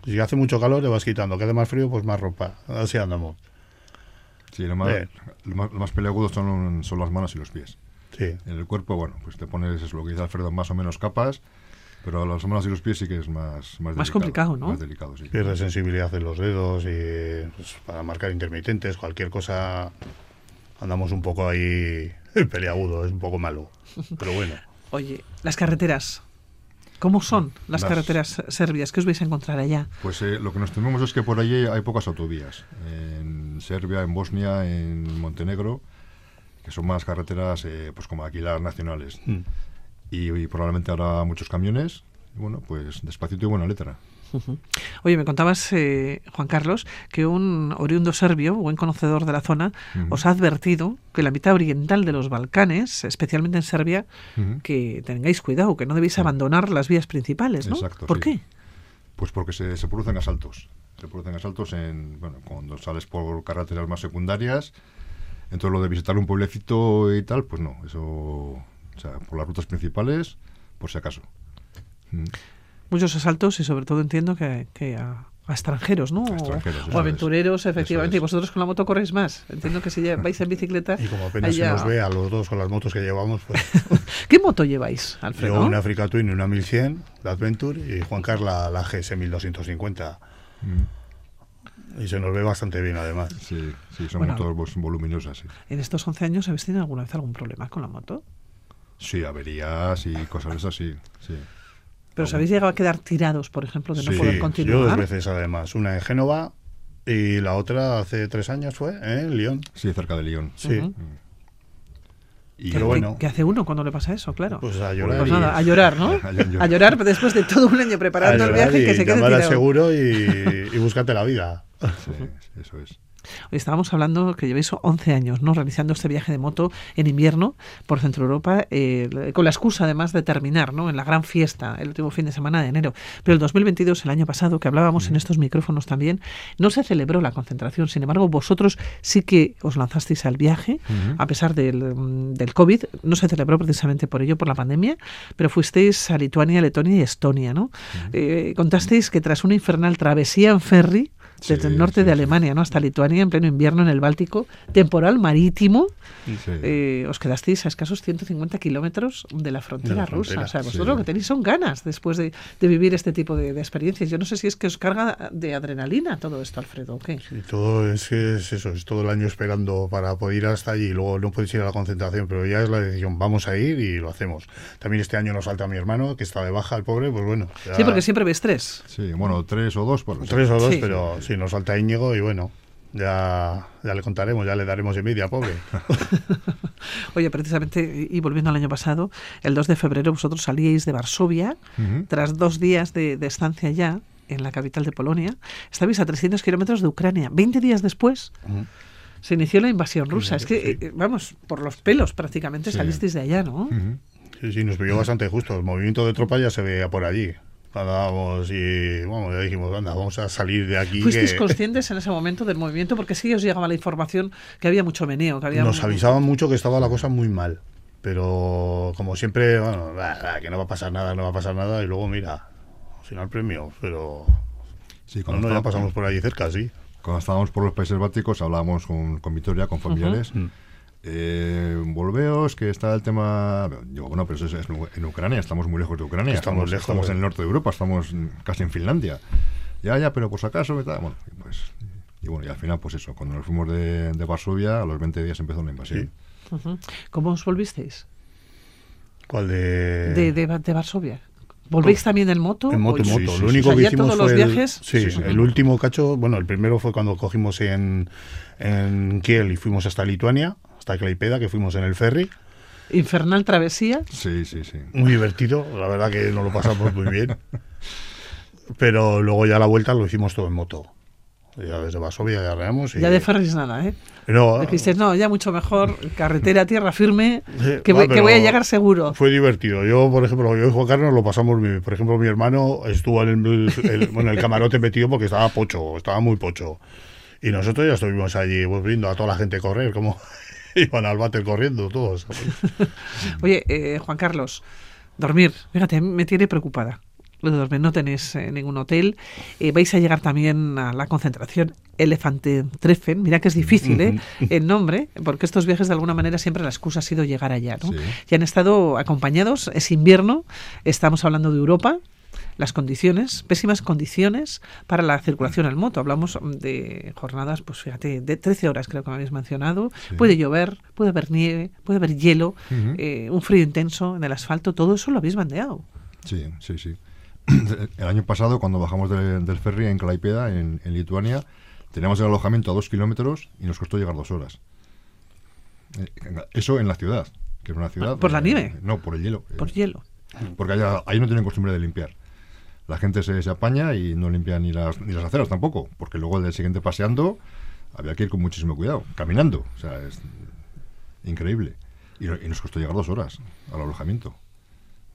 si hace mucho calor le vas quitando, que hace más frío, pues más ropa. Así andamos. Sí, lo más, lo más, lo más peleagudo son, son las manos y los pies. Sí. En el cuerpo, bueno, pues te pones, es lo que dice Alfredo, más o menos capas, pero las manos y los pies sí que es más Más, Más complicado, ¿no? Más delicado, sí. Pierde sensibilidad en los dedos y pues, para marcar intermitentes, cualquier cosa, andamos un poco ahí peleagudo, es un poco malo. Pero bueno, Oye, las carreteras. ¿Cómo son las, Las- carreteras serbias? ¿Qué os vais a encontrar allá? Pues eh, lo que nos tememos es que por allí hay pocas autovías. En Serbia, en Bosnia, en Montenegro, que son más carreteras eh, pues como aquí las nacionales. mm, Y, y probablemente habrá muchos camiones. Bueno, pues despacito y buena letra. Oye, me contabas, eh, Juan Carlos, que un oriundo serbio, buen conocedor de la zona, os ha advertido que la mitad oriental de los Balcanes, especialmente en Serbia, que tengáis cuidado, que no debéis abandonar las vías principales, ¿no? Exacto, ¿Por sí. qué? Pues porque se, se producen asaltos. Se producen asaltos en, bueno, cuando sales por carreteras más secundarias. Entonces lo de visitar un pueblecito y tal, pues no. Eso, o sea, por las rutas principales, por si acaso. Mm. Muchos asaltos y sobre todo entiendo que, que a, a extranjeros, ¿no? A extranjeros, o aventureros, es. efectivamente. Y vosotros con la moto corréis más. Entiendo que si ya vais en bicicleta... y como apenas allá- se nos ve a los dos con las motos que llevamos, pues ¿Qué moto lleváis, Alfredo? yo una Africa Twin y una 1100, la Adventure, y Juan Carlos la, la GS 1250. Mm. Y se nos ve bastante bien además. Sí, sí, son Bueno. motos pues, voluminosas. Sí. En estos 11 años, ¿habéis tenido alguna vez algún problema con la moto? sí, averías y cosas de esas, sí. ¿Pero os habéis llegado a quedar tirados, por ejemplo, de no Sí, poder yo dos continuar? veces además, una en Génova y la otra hace tres años fue ¿eh? en Lyon. Sí, cerca de Lyon. Sí. Y, Pero ¿Qué- bueno. ¿Qué hace uno cuando le pasa eso? Claro. pues a llorar. Pues y- nada, a llorar, ¿no? A llorar. A llorar después de todo un año preparando el viaje y que se quede tirado. seguro y, y búscate la vida. Sí, eso es. Hoy estábamos hablando que llevéis 11 años ¿no? realizando este viaje de moto en invierno por Centro Europa, eh, con la excusa además de terminar ¿no? en la gran fiesta el último fin de semana de enero. Pero el 2022, el año pasado, que hablábamos en estos micrófonos también, no se celebró la concentración. Sin embargo, vosotros sí que os lanzasteis al viaje, a pesar del, mm, del COVID. No se celebró precisamente por ello, por la pandemia, pero fuisteis a Lituania, Letonia y Estonia. ¿no? Eh, contasteis que tras una infernal travesía en ferry, desde Sí, el norte sí, de sí. Alemania ¿no? hasta Lituania, en pleno invierno en el Báltico, temporal marítimo, Sí. eh, os quedasteis a escasos 150 kilómetros de la frontera De la rusa. frontera, o sea, vosotros sí. lo que tenéis son ganas después de, de vivir este tipo de, de experiencias. Yo no sé si es que os carga de adrenalina todo esto, Alfredo, ¿o qué? Y todo es, es eso, es todo el año esperando para poder ir hasta allí. Luego no puedes ir a la concentración, pero ya es la decisión, vamos a ir y lo hacemos. También este año nos falta mi hermano, que está de baja, el pobre, pues bueno. ya- Sí, porque siempre ves tres. Sí, bueno, tres o dos. Sí. Tres o dos, Sí. pero sí, nos falta Íñigo y bueno, ya, ya le contaremos, ya le daremos envidia, pobre. Oye, precisamente, y volviendo al año pasado, el 2 de febrero vosotros salíais de Varsovia, tras dos días de, de estancia ya en la capital de Polonia, estabais a 300 kilómetros de Ucrania. 20 días después se inició la invasión rusa. Es que, Sí. eh, vamos, por los pelos prácticamente Sí. salisteis de allá, ¿no? Sí, sí, nos pilló bastante justo. El movimiento de tropa ya se veía por allí. Y, bueno, ya dijimos, anda, vamos a salir de aquí. ¿Fuisteis que- conscientes en ese momento del movimiento? Porque sí os llegaba la información que había mucho meneo, que había... Nos avisaban mucho que estaba la cosa muy mal. Pero como siempre, bueno, bah, bah, que no va a pasar nada, no va a pasar nada. Y luego, mira, sin el premio. Pero Sí, cuando, no, ya pasamos por allí cerca, sí. cuando estábamos por los países bálticos hablábamos con, con Vitoria, con familiares. Mm. Eh, volveos, que está el tema. Digo, bueno, pero eso es en Ucrania, estamos muy lejos de Ucrania. Estamos lejos, Estamos en el norte de Europa, estamos casi en Finlandia. Ya, ya, pero por si acaso, tal. Bueno, pues. Y bueno, y al final, pues eso, cuando nos fuimos de, de Varsovia, a los 20 días empezó la invasión. ¿Cómo os volvisteis ¿Cuál de...? de, de, de Varsovia? ¿Volvéis también en moto? En moto, ¿O- en moto. sí, sí, Lo sí. único O sea, que ya hicimos todos los el- viajes- sí, Sí, sí. el último cacho, bueno, el primero fue cuando cogimos en, en Kiel y fuimos hasta Lituania, hasta Klaipeda, que fuimos en el ferry. Infernal travesía. Sí, sí, sí. Muy divertido, la verdad que nos lo pasamos muy bien. Pero luego ya la vuelta lo hicimos todo en moto. Ya desde Varsovia ya arreamos. Y... Ya de ferries nada, ¿eh? No, Dijiste, no, ya mucho mejor, carretera, tierra firme, que, va, voy, que voy a llegar seguro. Fue divertido. Yo, por ejemplo, yo y Juan Carlos lo pasamos bien. Por ejemplo, mi hermano estuvo en el, el- bueno, el camarote metido porque estaba pocho, estaba muy pocho. Y nosotros ya estuvimos allí pues, viendo a toda la gente correr, como iban al váter corriendo todos. Oye, eh, Juan Carlos, dormir, fíjate, me tiene preocupada. Lo de dormir, no tenéis eh, ningún hotel. Eh, vais a llegar también a la concentración Elefante Treffen. Mira que es difícil, ¿eh? El nombre, porque estos viajes de alguna manera siempre la excusa ha sido llegar allá, ¿no? Sí. Y han estado acompañados, es invierno, estamos hablando de Europa. Las condiciones, pésimas condiciones para la circulación en moto. Hablamos de jornadas, pues fíjate, de 13 horas creo que me habéis mencionado. Puede llover, puede haber nieve, puede haber hielo, eh, un frío intenso en el asfalto, todo eso lo habéis bandeado. Sí, sí, sí. El año pasado, cuando bajamos de- del ferry en Klaipeda, en, en Lituania, teníamos el alojamiento a dos kilómetros y nos costó llegar dos horas. Eh, Eso en la ciudad, que es una ciudad... ¿Por la nieve? No, por el hielo. Por Eh, hielo. Porque allá- ahí no tienen costumbre de limpiar. La gente se, se apaña y no limpia ni las, ni las aceras tampoco, porque luego el día siguiente paseando había que ir con muchísimo cuidado, caminando. O sea, es increíble. Y, no- y nos costó llegar dos horas al alojamiento.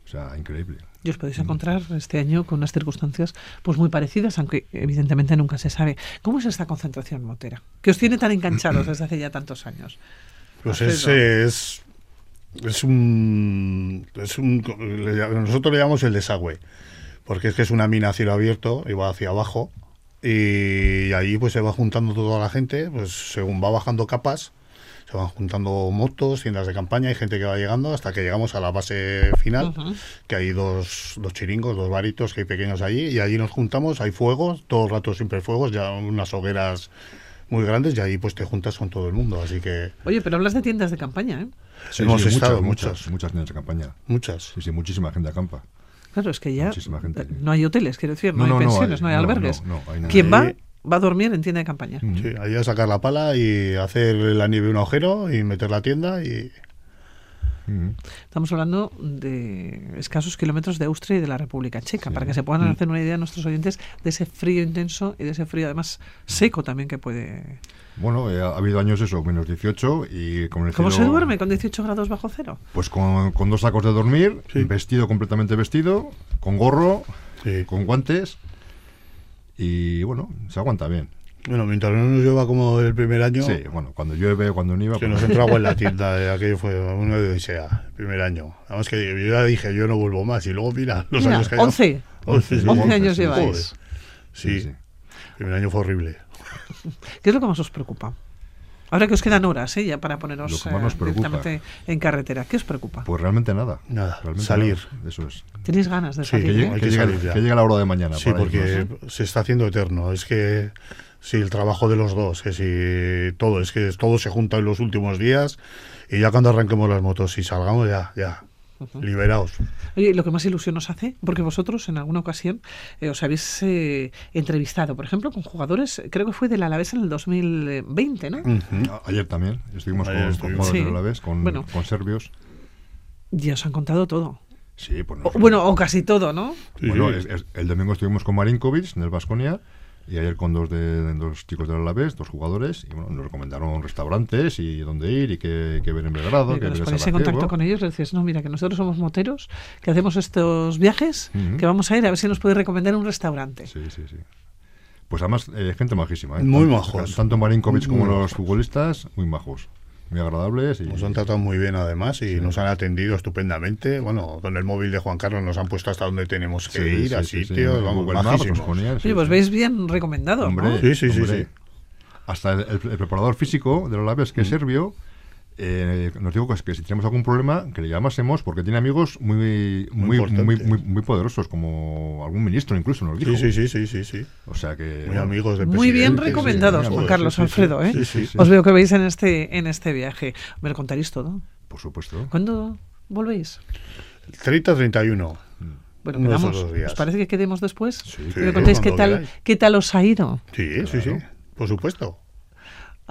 O sea, increíble. Y os podéis encontrar este año con unas circunstancias pues muy parecidas, aunque evidentemente nunca se sabe. ¿Cómo es esta concentración motera? Que os tiene tan enganchados desde hace ya tantos años. Pues ese es, es un, es un le nosotros le llamamos el desagüe, porque es que es una mina a cielo abierto y va hacia abajo y allí pues se va juntando toda la gente, pues según va bajando capas, se van juntando motos, tiendas de campaña, hay gente que va llegando hasta que llegamos a la base final, Ujú. que hay dos, dos chiringos, dos varitos que hay pequeños allí y allí nos juntamos, hay fuegos, todo el rato siempre fuegos, ya unas hogueras muy grandes y ahí pues te juntas con todo el mundo, así que Oye, pero hablas de tiendas de campaña, ¿eh? Sí, Hemos sí, estado muchas, muchas. muchas, muchas tiendas de campaña. muchas. Sí, sí, muchísima gente acampa. Claro, es que ya gente. no hay hoteles, quiero decir, no, No, hay no pensiones, hay- no hay, no, albergues. no, no hay. Quien va, va a dormir en tienda de campaña. Sí, ahí a sacar la pala y hacer la nieve un agujero y meter la tienda y. Estamos hablando de escasos kilómetros de Austria y de la República Checa, Sí. para que se puedan hacer una idea nuestros oyentes de ese frío intenso y de ese frío además seco también que puede... Bueno, eh, ha habido años eso, menos 18 y con el ¿Cómo se duerme con 18 grados bajo cero? Pues con, con dos sacos de dormir, Sí. vestido completamente vestido, con gorro, Sí. con guantes y bueno, se aguanta bien. Bueno, mientras no nos lleva como el primer año, Sí, bueno, cuando llueve, cuando nieva, que pues- nos entró agua en la tienda, de aquello fue una odisea, el primer año. Vamos que yo ya dije, yo no vuelvo más y luego mira los Mira, años que 11, 11, sí. 11 once, años sí, lleváis. Sí, Sí, sí. el primer año fue horrible. ¿Qué es lo que más os preocupa? Ahora que os quedan horas ¿eh? ya para poneros que eh, directamente en carretera, ¿qué os preocupa? Pues realmente nada. Nada, Realmente salir. nada. Eso es. ¿Tenéis ganas de Sí, salir? Que eh? llegue, hay que que llegue- ya. que llegue la hora de mañana. Sí, para porque irnos. se está haciendo eterno. Es que sí, el trabajo de los dos, que si todo, es que todo se junta en los últimos días y ya cuando arranquemos las motos y salgamos ya, ya, liberados. Oye, y lo que más ilusión nos hace, porque vosotros en alguna ocasión eh, os habéis eh, entrevistado, por ejemplo, con jugadores, creo que fue del Alavés en el 2020, ¿no? A- Ayer también estuvimos Ayer con, estuvimos. con jugadores Sí. de la vez, con, Bueno. con serbios. Ya os han contado todo. Sí, pues O- nos- bueno, o casi todo, ¿no? Sí, Bueno, sí. es- es- el domingo estuvimos con Marinkovic en el Vasconia y ayer con dos de dos chicos del Alavés, dos jugadores, y bueno, nos recomendaron restaurantes y dónde ir y qué, qué ver en Belgrado, que ver os en ponéis en contacto con ellos, les decís, no, mira, que nosotros somos moteros, que hacemos estos viajes, Ujú. que vamos a ir a ver si nos puede recomendar un restaurante. Sí, sí, sí. Pues además, eh, gente majísima. ¿eh? Muy Tanto- majos. Tanto Marinkovic como Muy los majos. futbolistas, muy majos. Muy agradables. Y, Nos han tratado muy bien además y nos han atendido estupendamente. Bueno, con el móvil de Juan Carlos nos han puesto hasta donde tenemos que Sí, ir, sí, a sí, sí. sitios, vamos, majísimos. sí, Oye, pues sí. veis bien recomendados, Hombre, ¿no? Sí, sí, sí, hombre. sí. Hasta el, el- preparador físico de los Mm. que es serbio, eh, nos dijo que, si tenemos algún problema, que le llamásemos, porque tiene amigos muy muy, muy, importante. muy, muy poderosos, como algún ministro incluso nos dijo. Sí, sí, sí, sí, sí, sí. O sea que... Muy amigos del Muy bien sí, recomendados, sí, Juan Carlos sí, sí, Alfredo, sí. ¿eh? Sí, sí, sí. Os veo que veis en este, en este viaje. Me lo contaréis todo. Por supuesto. ¿Cuándo volvéis? 30-31. Bueno, Uno de esos quedamos. ¿Os parece que quedemos después? Sí, Sí, me contáis qué tal, qué tal os ha ido. Sí, sí, sí, Claro. por supuesto.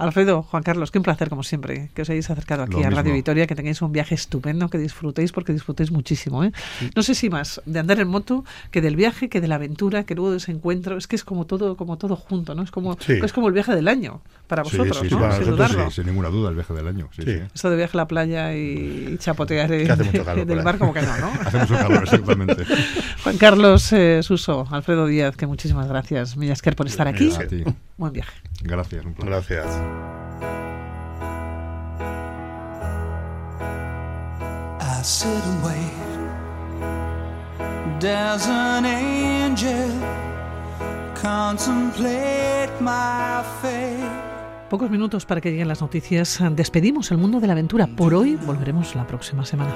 Alfredo, Juan Carlos, qué un placer como siempre que os hayáis acercado aquí a Radio Vitoria, que tengáis un viaje estupendo, que disfrutéis porque disfrutéis muchísimo. ¿eh? No sé si más de andar en moto que del viaje, que de la aventura, que luego de ese encuentro. Es que es como todo, como todo junto, ¿no? Es como, es como el viaje del año para vosotros, sí, ¿no? sin, dudarlo. sin ninguna duda el viaje del año. Esto de viaje a la playa y chapotear en, del mar como que no, ¿no? Hacemos un calor, exactamente. Juan Carlos eh, Suso, Alfredo Díaz, que muchísimas gracias, Millasker, por estar aquí. Buen viaje. Gracias. Gracias. I sit and wait. Does an angel contemplate my fate? Pocos minutos para que lleguen las noticias. Despedimos el mundo de la aventura. Por hoy volveremos la próxima semana.